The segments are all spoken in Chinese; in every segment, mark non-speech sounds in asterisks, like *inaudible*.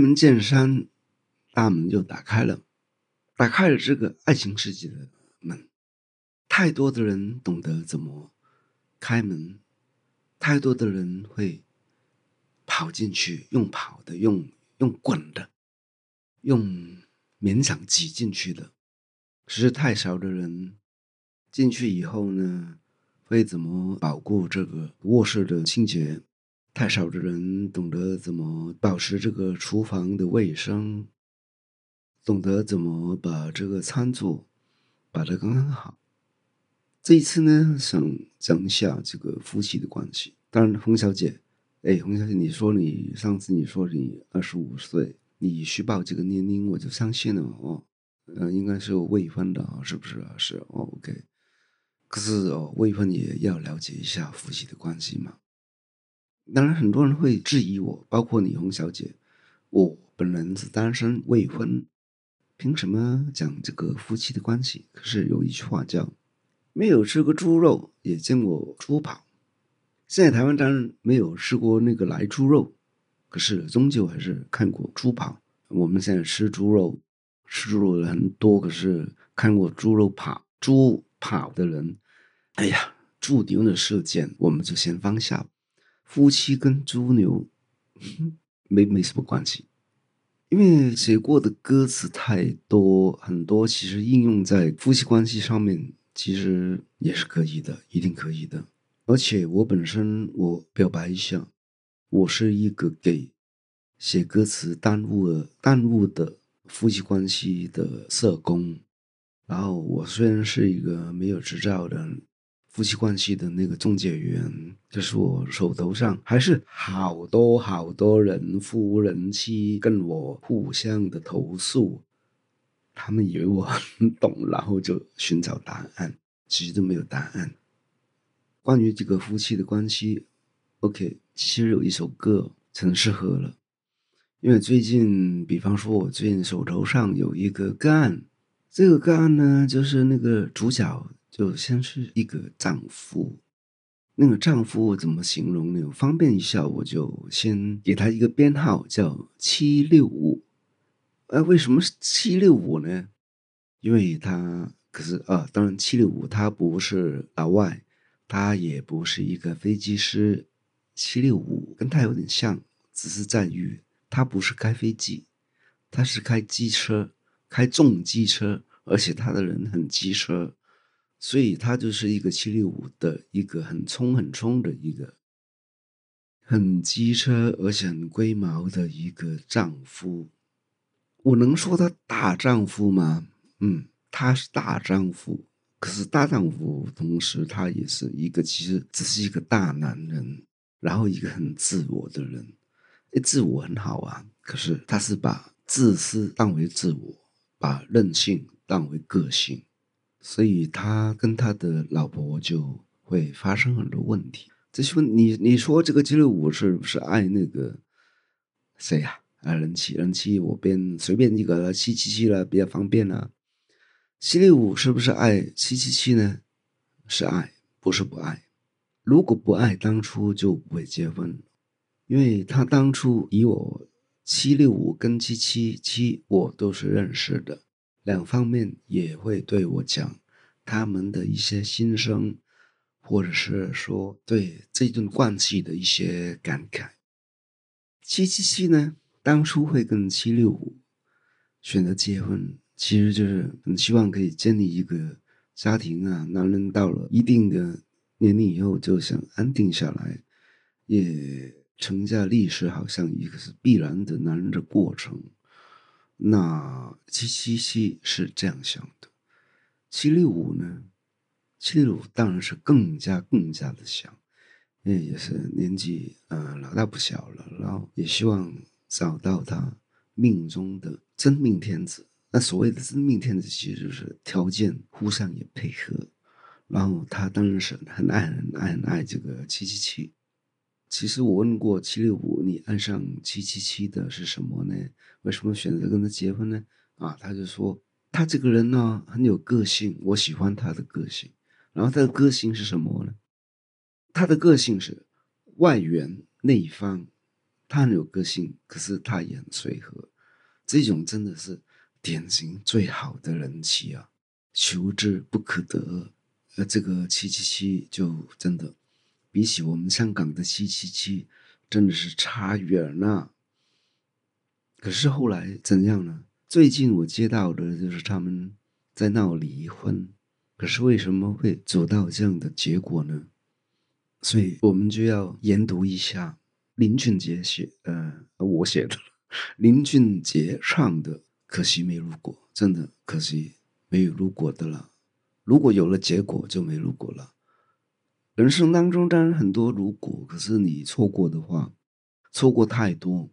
开门见山，大门就打开了，打开了这个爱情世界的门。太多的人懂得怎么开门，太多的人会跑进去，用跑的，用用滚的，用勉强挤进去的。只是太少的人进去以后呢，会怎么保护这个卧室的清洁？太少的人懂得怎么保持这个厨房的卫生，懂得怎么把这个餐桌摆得刚刚好。这一次呢，想讲一下这个夫妻的关系。当然，洪小姐，哎，洪小姐，你说你上次你说你二十五岁，你虚报这个年龄，我就相信了哦。嗯，应该是未婚的啊，是不是啊？是，OK。可是哦，未婚也要了解一下夫妻的关系嘛。当然，很多人会质疑我，包括李红小姐。我本人是单身未婚，凭什么讲这个夫妻的关系？可是有一句话叫“没有吃过猪肉，也见过猪跑”。现在台湾当然没有吃过那个来猪肉，可是终究还是看过猪跑。我们现在吃猪肉，吃猪肉的人多，可是看过猪肉跑、猪跑的人，哎呀，猪牛的事件我们就先放下。夫妻跟猪牛没没什么关系，因为写过的歌词太多，很多其实应用在夫妻关系上面，其实也是可以的，一定可以的。而且我本身，我表白一下，我是一个给写歌词耽误了耽误的夫妻关系的社工。然后我虽然是一个没有执照的。夫妻关系的那个中介员，就是我手头上还是好多好多人夫人妻跟我互相的投诉，他们以为我很 *laughs* 懂，然后就寻找答案，其实都没有答案。关于这个夫妻的关系，OK，其实有一首歌很适合了，因为最近，比方说我最近手头上有一个个案，这个个案呢，就是那个主角。就先是一个丈夫，那个丈夫我怎么形容呢？方便一下，我就先给他一个编号，叫七六五。哎，为什么是七六五呢？因为他可是啊，当然七六五他不是老外，他也不是一个飞机师。七六五跟他有点像，只是在于他不是开飞机，他是开机车，开重机车，而且他的人很机车。所以他就是一个七六五的一个很冲很冲的一个很机车而且很龟毛的一个丈夫。我能说他大丈夫吗？嗯，他是大丈夫，可是大丈夫同时他也是一个其实只是一个大男人，然后一个很自我的人。自我很好啊，可是他是把自私当为自我，把任性当为个性。所以他跟他的老婆就会发生很多问题。这些问你你说这个七六五是不是爱那个谁呀？爱人妻，人妻我便随便一个七七七了，比较方便了。七六五是不是爱七七七呢？是爱，不是不爱。如果不爱，当初就不会结婚，因为他当初以我七六五跟七七七我都是认识的。两方面也会对我讲他们的一些心声，或者是说对这段关系的一些感慨。七七七呢，当初会跟七六五选择结婚，其实就是很希望可以建立一个家庭啊。男人到了一定的年龄以后，就想安定下来，也成家立室，好像一个是必然的男人的过程。那七七七是这样想的，七六五呢？七六五当然是更加更加的想，因为也是年纪呃老大不小了，然后也希望找到他命中的真命天子。那所谓的真命天子，其实就是条件互相也配合，然后他当然是很爱很爱很爱这个七七七。其实我问过七六五，你爱上七七七的是什么呢？为什么选择跟他结婚呢？啊，他就说他这个人呢很有个性，我喜欢他的个性。然后他的个性是什么呢？他的个性是外圆内方，他很有个性，可是他也很随和。这种真的是典型最好的人妻啊，求之不可得。呃，这个七七七就真的比起我们香港的七七七，真的是差远了。可是后来怎样呢？最近我接到的就是他们在闹离婚，可是为什么会走到这样的结果呢？所以我们就要研读一下林俊杰写，呃，我写的 *laughs* 林俊杰唱的《可惜没如果》，真的可惜没有如果的了。如果有了结果，就没如果了。人生当中当然很多如果，可是你错过的话，错过太多。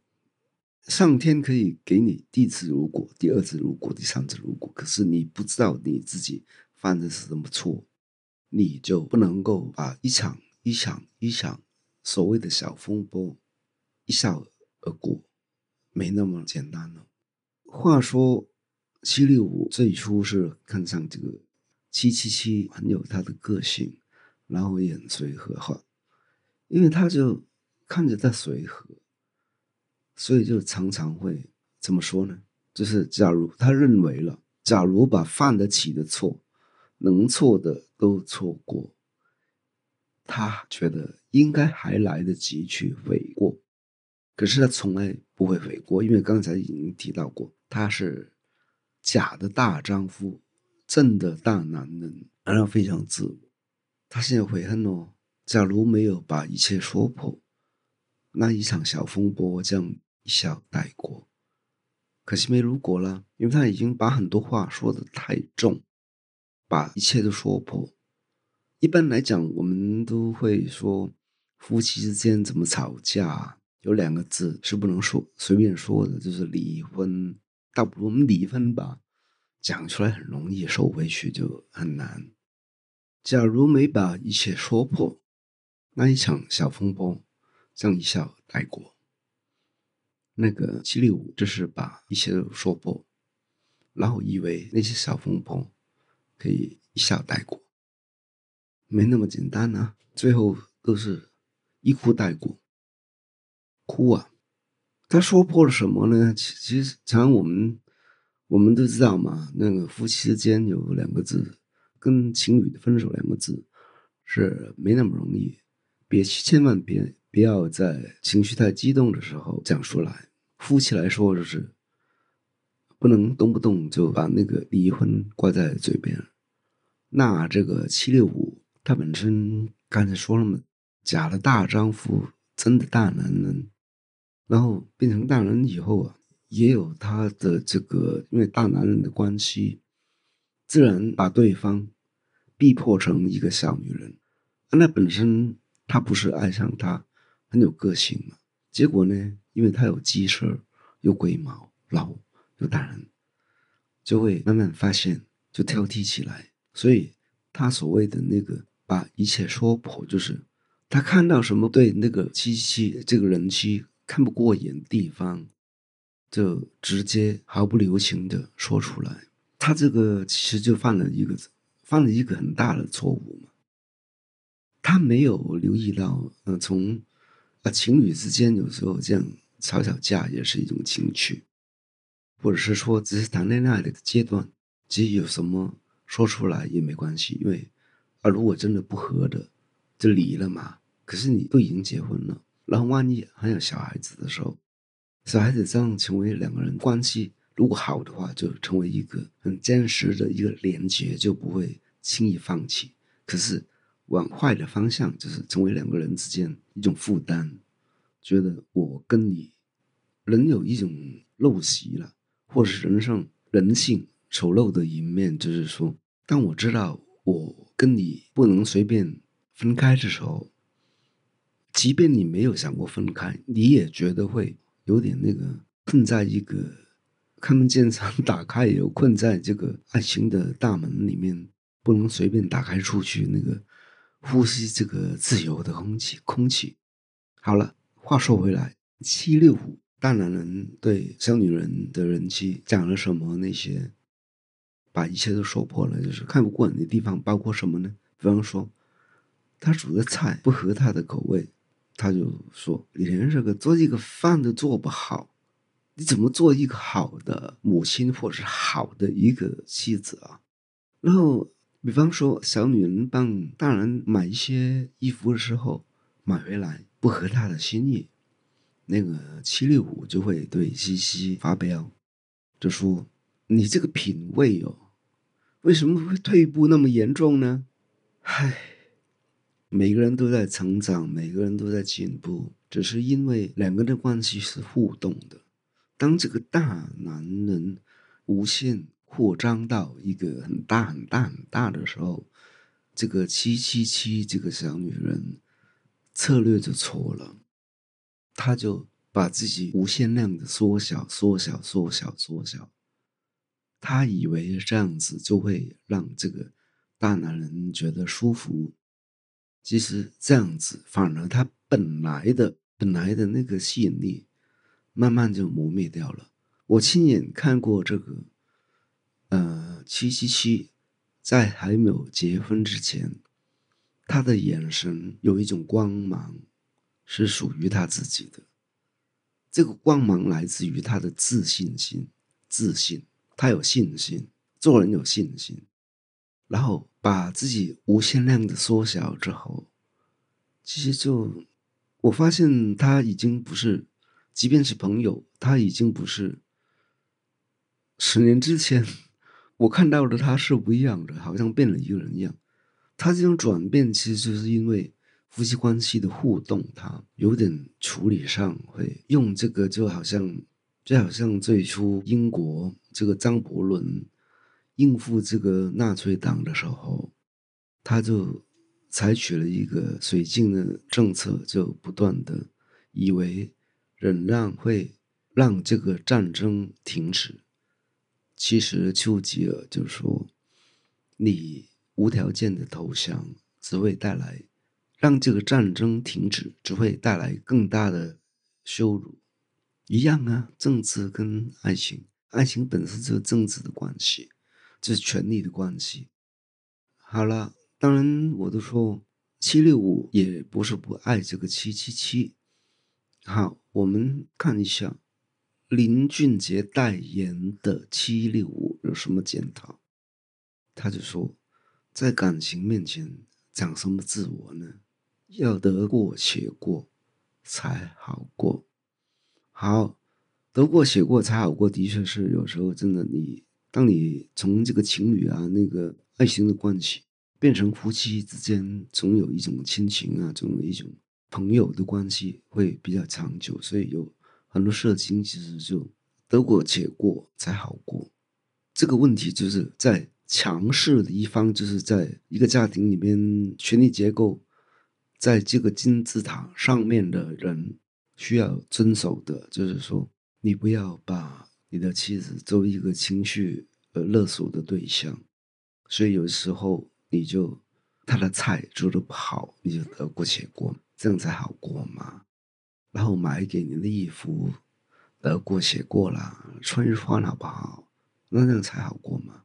上天可以给你第一次如果、第二次如果、第三次如果，可是你不知道你自己犯的是什么错，你就不能够把一场一场一场所谓的小风波一笑而过，没那么简单了。话说，七六五最初是看上这个。七七七很有他的个性，然后也很随和哈，因为他就看着他随和，所以就常常会怎么说呢？就是假如他认为了，假如把犯得起的错，能错的都错过，他觉得应该还来得及去悔过，可是他从来不会悔过，因为刚才已经提到过，他是假的大丈夫。真的大男人，然后非常自我。他现在悔恨哦，假如没有把一切说破，那一场小风波将一笑带过。可惜没如果了，因为他已经把很多话说的太重，把一切都说破。一般来讲，我们都会说，夫妻之间怎么吵架，有两个字是不能说随便说的，就是离婚。倒不如我们离婚吧。讲出来很容易，收回去就很难。假如没把一切说破，那一场小风波将一笑带过。那个七六五就是把一切都说破，然后以为那些小风波可以一笑带过，没那么简单啊！最后都是一哭带过，哭啊！他说破了什么呢？其其实常我们。我们都知道嘛，那个夫妻之间有两个字，跟情侣的分手两个字是没那么容易。别千万别不要在情绪太激动的时候讲出来。夫妻来说就是不能动不动就把那个离婚挂在嘴边。那这个七六五他本身刚才说了嘛，假的大丈夫，真的大男人，然后变成大人以后啊。也有他的这个，因为大男人的关系，自然把对方逼迫成一个小女人。那本身他不是爱上她，很有个性嘛。结果呢，因为他有鸡舍，有龟毛，老有大人，就会慢慢发现，就挑剔起来。所以他所谓的那个把一切说破，就是他看到什么对那个七七这个人妻看不过眼的地方。就直接毫不留情的说出来，他这个其实就犯了一个犯了一个很大的错误嘛。他没有留意到，呃，从啊情侣之间有时候这样吵吵架也是一种情趣，或者是说只是谈恋爱的阶段，其实有什么说出来也没关系，因为啊如果真的不合的就离了嘛。可是你都已经结婚了，然后万一还有小孩子的时候。小孩子这样成为两个人关系，如果好的话，就成为一个很坚实的一个连接，就不会轻易放弃。可是往坏的方向，就是成为两个人之间一种负担，觉得我跟你人有一种陋习了，或是人上人性丑陋的一面，就是说，当我知道我跟你不能随便分开的时候，即便你没有想过分开，你也觉得会。有点那个困在一个开门见山打开，有困在这个爱情的大门里面，不能随便打开出去。那个呼吸这个自由的空气，空气。好了，话说回来，七六五大男人对小女人的人气讲了什么？那些把一切都说破了，就是看不惯的地方，包括什么呢？比方说，他煮的菜不合他的口味，他就说：“你连这个做一个饭都做不好，你怎么做一个好的母亲或者是好的一个妻子啊？”然后，比方说小女人帮大人买一些衣服的时候，买回来不合她的心意，那个七六五就会对西西发飙，就说：“你这个品味哦，为什么会退步那么严重呢？”唉。每个人都在成长，每个人都在进步，只是因为两个人的关系是互动的。当这个大男人无限扩张到一个很大很大很大的时候，这个七七七这个小女人策略就错了，她就把自己无限量的缩小、缩小、缩小、缩小。她以为这样子就会让这个大男人觉得舒服。其实这样子，反而他本来的本来的那个吸引力，慢慢就磨灭掉了。我亲眼看过这个，呃，七七七，在还没有结婚之前，他的眼神有一种光芒，是属于他自己的。这个光芒来自于他的自信心，自信，他有信心，做人有信心。然后把自己无限量的缩小之后，其实就我发现他已经不是，即便是朋友，他已经不是十年之前我看到的他是不一样的，好像变了一个人一样。他这种转变其实就是因为夫妻关系的互动，他有点处理上会用这个，就好像就好像最初英国这个张伯伦。应付这个纳粹党的时候，他就采取了一个绥靖的政策，就不断的以为忍让会让这个战争停止。其实丘吉尔就说：“你无条件的投降只会带来让这个战争停止，只会带来更大的羞辱。”一样啊，政治跟爱情，爱情本身就是政治的关系。这是权力的关系。好了，当然我都说七六五也不是不爱这个七七七。好，我们看一下林俊杰代言的七六五有什么检讨。他就说，在感情面前讲什么自我呢？要得过且过才好过。好，得过且过才好过，的确是有时候真的你。当你从这个情侣啊，那个爱情的关系变成夫妻之间，总有一种亲情啊，总有一种朋友的关系会比较长久。所以有很多事情其实就得过且过才好过。这个问题就是在强势的一方，就是在一个家庭里面，权力结构在这个金字塔上面的人需要遵守的，就是说，你不要把。你的妻子作为一个情绪呃勒索的对象，所以有时候你就他的菜做的不好，你就得过且过，这样才好过嘛。然后买给你的衣服得过且过了，穿一穿好不好？那这样才好过嘛。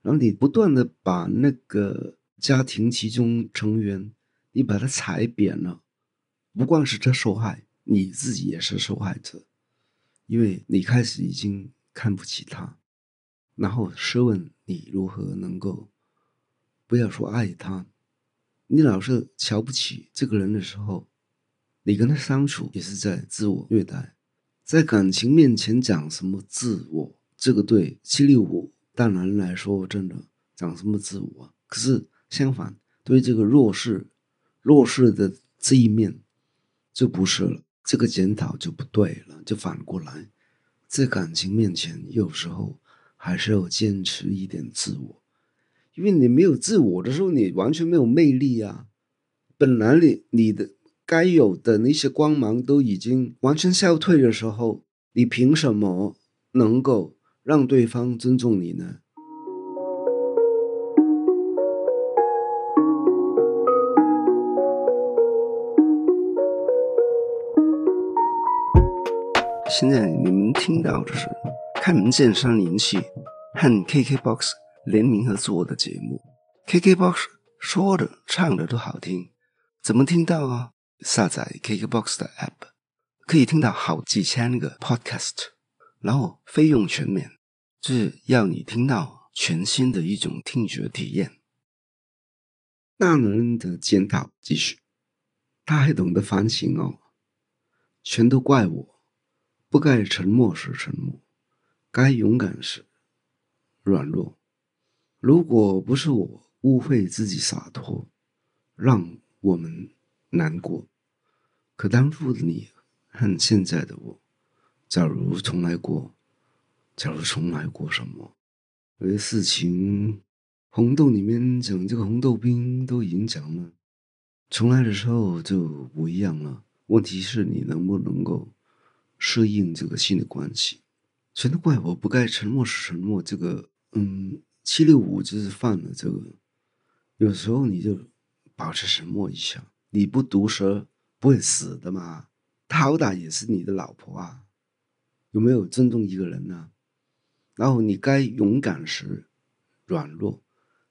然后你不断的把那个家庭其中成员，你把他踩扁了，不光是他受害，你自己也是受害者。因为你开始已经看不起他，然后试问你如何能够不要说爱他？你老是瞧不起这个人的时候，你跟他相处也是在自我虐待，在感情面前讲什么自我？这个对七六五大男人来说，真的讲什么自我？可是相反，对这个弱势弱势的这一面就不是了。这个检讨就不对了，就反过来，在感情面前，有时候还是要坚持一点自我，因为你没有自我的时候，你完全没有魅力啊。本来你你的该有的那些光芒都已经完全消退的时候，你凭什么能够让对方尊重你呢？现在你们听到的是开门见山灵气和 KKBOX 联名合作的节目。KKBOX 说的唱的都好听，怎么听到啊？下载 KKBOX 的 App，可以听到好几千个 Podcast，然后费用全免，就是要你听到全新的一种听觉体验。大男人的检讨继续，他还懂得反省哦，全都怪我，不该沉默时沉默，该勇敢时软弱。如果不是我误会自己洒脱，让我们难过，可当初的你和现在的我，假如重来过，假如重来过什么？有些事情，红豆里面讲这个红豆冰都已经讲了，重来的时候就不一样了。问题是你能不能够适应这个新的关系？全都怪我不该沉默是沉默，这个嗯。七六五就是犯了这个，有时候你就保持沉默一下，你不毒舌不会死的嘛。他好歹也是你的老婆啊，有没有尊重一个人呢？然后你该勇敢时软弱。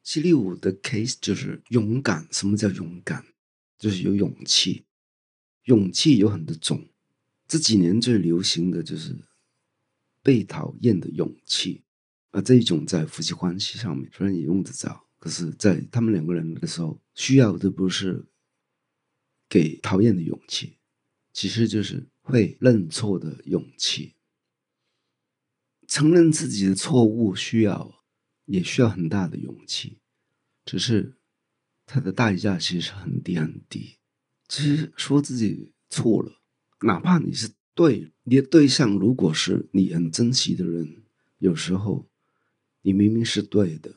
七六五的 case 就是勇敢。什么叫勇敢？就是有勇气。勇气有很多种，这几年最流行的就是被讨厌的勇气。啊，这一种在夫妻关系上面虽然也用得着，可是，在他们两个人的时候，需要的不是给讨厌的勇气，其实就是会认错的勇气。承认自己的错误需要，也需要很大的勇气，只是它的代价其实很低很低。其实说自己错了，哪怕你是对，你的对象如果是你很珍惜的人，有时候。你明明是对的，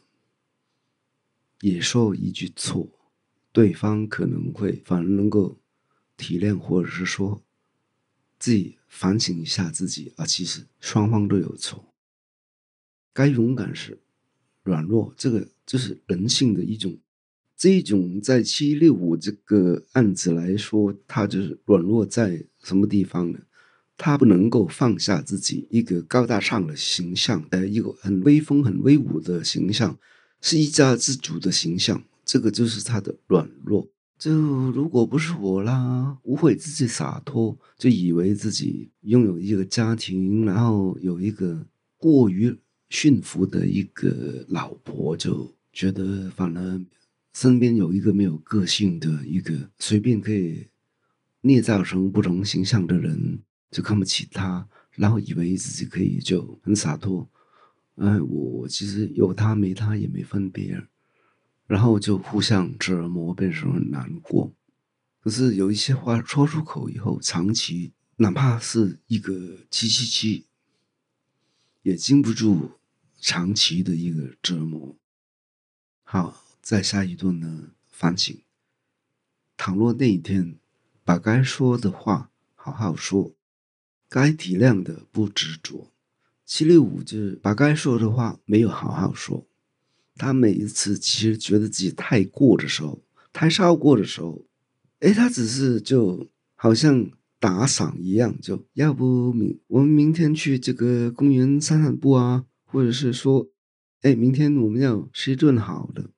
也说一句错，对方可能会反而能够体谅，或者是说自己反省一下自己啊，其实双方都有错。该勇敢时软弱，这个就是人性的一种。这一种在七六五这个案子来说，他就是软弱在什么地方呢？他不能够放下自己一个高大上的形象，呃，一个很威风、很威武的形象，是一家之主的形象。这个就是他的软弱。就如果不是我啦，无悔自己洒脱，就以为自己拥有一个家庭，然后有一个过于驯服的一个老婆，就觉得反而身边有一个没有个性的一个随便可以捏造成不同形象的人。就看不起他，然后以为自己可以就很洒脱，哎，我我其实有他没他也没分别，然后就互相折磨，变成很难过。可是有一些话说出口以后，长期哪怕是一个七七七，也经不住长期的一个折磨。好，再下一顿呢，反省。倘若那一天把该说的话好好说。该体谅的不执着，七六五就是把该说的话没有好好说。他每一次其实觉得自己太过的时候，太超过的时候，哎，他只是就好像打赏一样，就要不明我们明天去这个公园散散步啊，或者是说，哎，明天我们要吃一顿好的，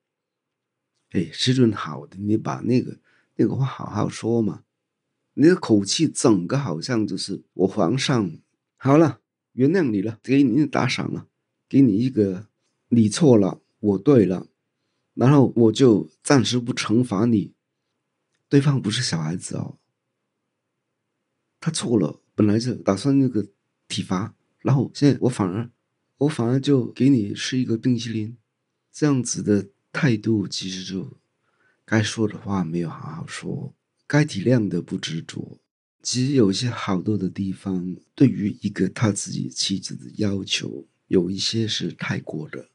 哎，吃顿好的，你把那个那个话好好说嘛。你的口气整个好像就是我皇上好了，原谅你了，给你打赏了，给你一个你错了，我对了，然后我就暂时不惩罚你。对方不是小孩子哦，他错了，本来是打算那个体罚，然后现在我反而我反而就给你吃一个冰淇淋，这样子的态度其实就该说的话没有好好说。该体谅的不执着，其实有一些好多的地方，对于一个他自己妻子的要求，有一些是太过的，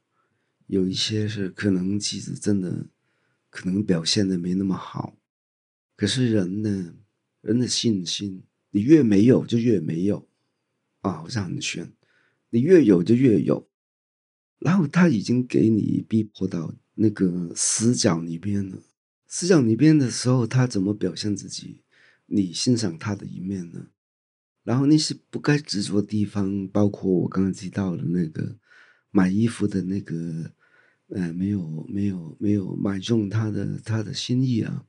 有一些是可能妻子真的可能表现的没那么好。可是人呢，人的信心，你越没有就越没有啊，好像很玄。你越有就越有，然后他已经给你逼迫到那个死角里边了。思想里边的时候，他怎么表现自己？你欣赏他的一面呢？然后那些不该执着的地方，包括我刚刚提到的那个买衣服的那个，呃，没有没有没有买中他的他的心意啊，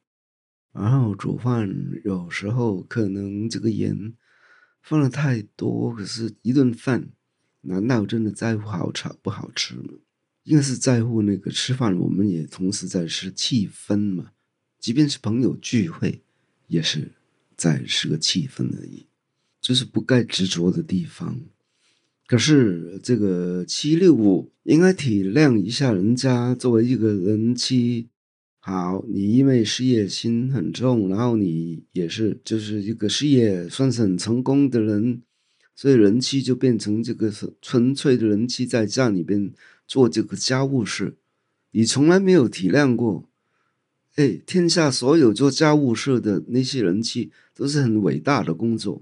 然后煮饭有时候可能这个盐放的太多，可是一顿饭难道真的在乎好吃不好吃吗？应该是在乎那个吃饭，我们也同时在吃气氛嘛。即便是朋友聚会，也是在吃个气氛而已，就是不该执着的地方。可是这个七六五应该体谅一下人家，作为一个人妻，好，你因为事业心很重，然后你也是就是一个事业算是很成功的人，所以人妻就变成这个纯粹的人妻，在家里边做这个家务事，你从来没有体谅过。哎，天下所有做家务事的那些人妻，都是很伟大的工作。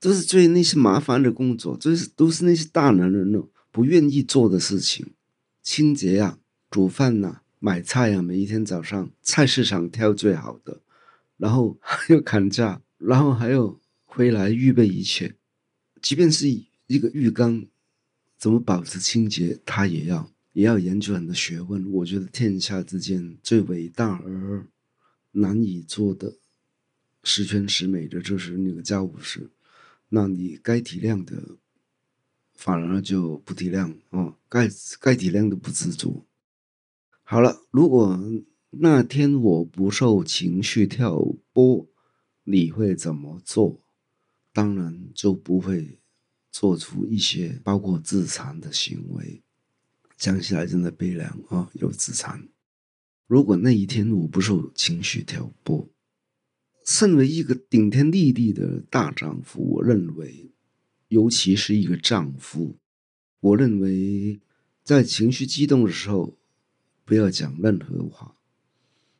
都是最那些麻烦的工作，都是都是那些大男人呢不愿意做的事情，清洁呀、煮饭呐、买菜呀，每一天早上菜市场挑最好的，然后还要砍价，然后还要回来预备一切，即便是一个浴缸，怎么保持清洁，他也要也要研究很多学问。我觉得天下之间最伟大而难以做的十全十美的，就是那个家务事。那你该体谅的，反而就不体谅哦，该该体谅的不知足。好了，如果那天我不受情绪挑拨，你会怎么做？当然就不会做出一些包括自残的行为。讲起来真的悲凉啊，有自残。如果那一天我不受情绪挑拨。身为一个顶天立地的大丈夫，我认为，尤其是一个丈夫，我认为，在情绪激动的时候，不要讲任何话，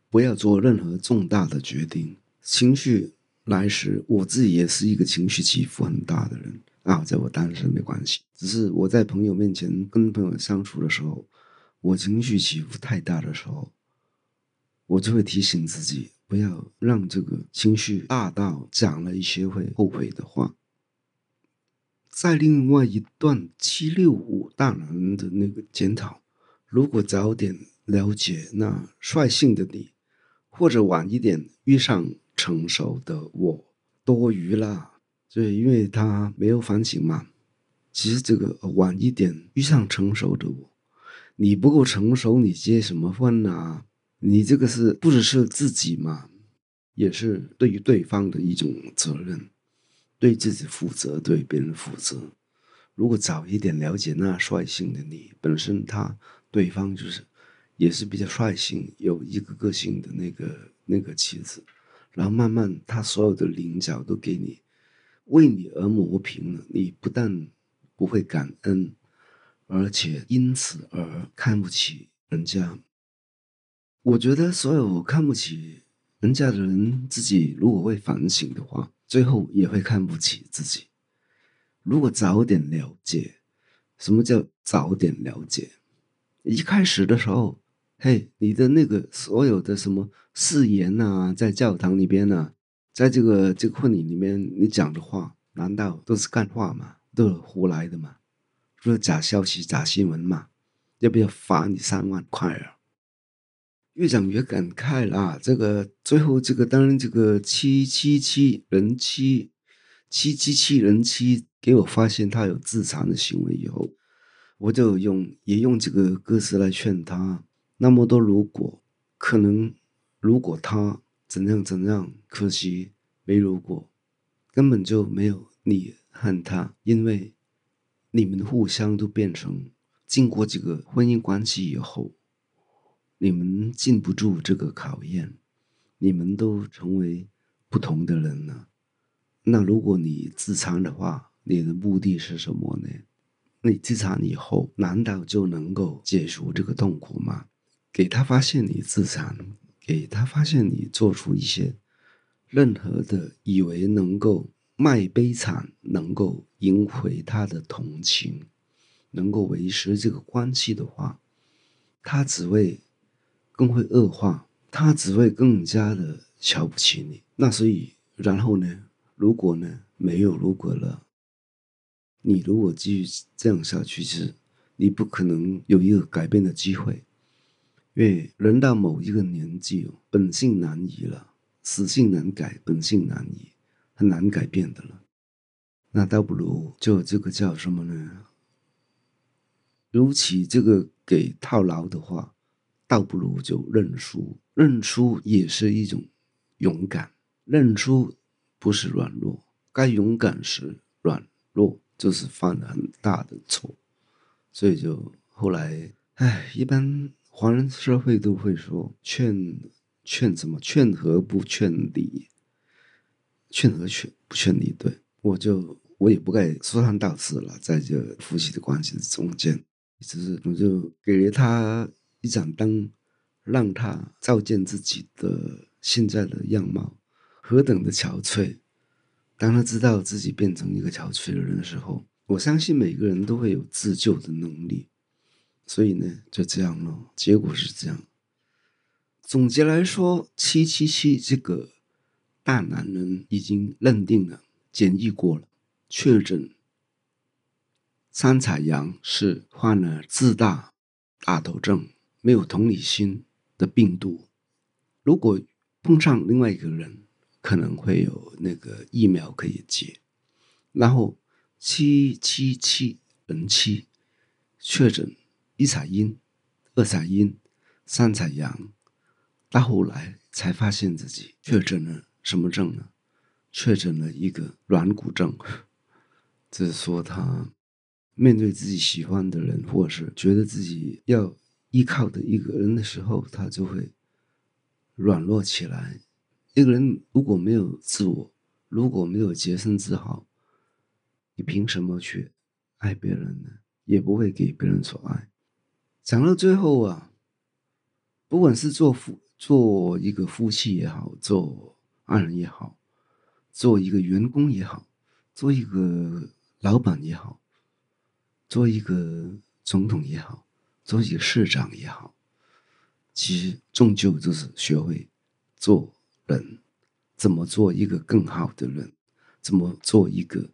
不要做任何重大的决定。情绪来时，我自己也是一个情绪起伏很大的人啊，在我单身没关系，只是我在朋友面前跟朋友相处的时候，我情绪起伏太大的时候，我就会提醒自己。不要让这个情绪大到讲了一些会后悔的话。在另外一段七六五大人的那个检讨，如果早点了解那率性的你，或者晚一点遇上成熟的我，多余了对，因为他没有反省嘛。其实这个晚一点遇上成熟的我，你不够成熟，你结什么婚啊？你这个是不只是自己嘛，也是对于对方的一种责任，对自己负责，对别人负责。如果早一点了解那率性的你，本身他对方就是也是比较率性，有一个个性的那个那个妻子，然后慢慢他所有的棱角都给你为你而磨平了，你不但不会感恩，而且因此而看不起人家。我觉得所有看不起人家的人，自己如果会反省的话，最后也会看不起自己。如果早点了解，什么叫早点了解？一开始的时候，嘿，你的那个所有的什么誓言呐，在教堂里边呢，在这个这个婚礼里面，你讲的话，难道都是干话吗？都是胡来的吗？都是假消息、假新闻吗？要不要罚你三万块啊？越讲越感慨啦！这个最后这个当然这个七七七人妻，七七七人妻给我发现他有自残的行为以后，我就用也用这个歌词来劝他。那么多如果，可能如果他怎样怎样，可惜没如果，根本就没有你和他，因为你们互相都变成经过这个婚姻关系以后。你们经不住这个考验，你们都成为不同的人了。那如果你自残的话，你的目的是什么呢？你自残以后，难道就能够解除这个痛苦吗？给他发现你自残，给他发现你做出一些任何的以为能够卖悲惨，能够赢回他的同情，能够维持这个关系的话，他只会。更会恶化，他只会更加的瞧不起你。那所以，然后呢？如果呢？没有如果了。你如果继续这样下去，是你不可能有一个改变的机会。因为人到某一个年纪，本性难移了，死性难改，本性难移，很难改变的了。那倒不如就这个叫什么呢？如其这个给套牢的话，倒不如就认输。认输也是一种勇敢，认输不是软弱。该勇敢时软弱，就是犯了很大的错。所以就后来，唉，一般华人社会都会说劝劝什么劝和不劝离，劝和劝不劝离。对我就。我也不该说三道四了，在这夫妻的关系中间，只是我就给了他一盏灯，让他照见自己的现在的样貌，何等的憔悴。当他知道自己变成一个憔悴的人的时候，我相信每个人都会有自救的能力。所以呢，就这样了。结果是这样。总结来说，七七七这个大男人已经认定了，检疫过了。确诊，三彩阳是患了自大、大头症、没有同理心的病毒。如果碰上另外一个人，可能会有那个疫苗可以接。然后七七七人七确诊一彩阴、二彩阴、三彩阳，到后来才发现自己确诊了什么症呢？确诊了一个软骨症。就是说，他面对自己喜欢的人，或是觉得自己要依靠的一个人的时候，他就会软弱起来。一个人如果没有自我，如果没有洁身自好，你凭什么去爱别人呢？也不会给别人所爱。讲到最后啊，不管是做夫做一个夫妻也好，做爱人也好，做一个员工也好，做一个。老板也好，做一个总统也好，做一个市长也好，其实终究就是学会做人，怎么做一个更好的人，怎么做一个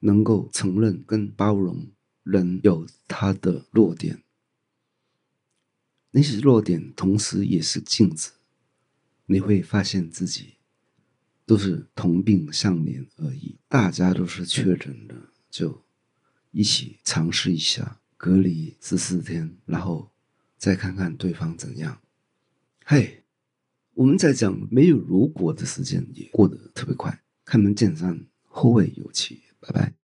能够承认跟包容人有他的弱点，那些弱点同时也是镜子，你会发现自己都是同病相怜而已，大家都是确诊的。就一起尝试一下隔离十四天，然后再看看对方怎样。嘿，我们在讲没有如果的时间也过得特别快。开门见山，后会有期，拜拜。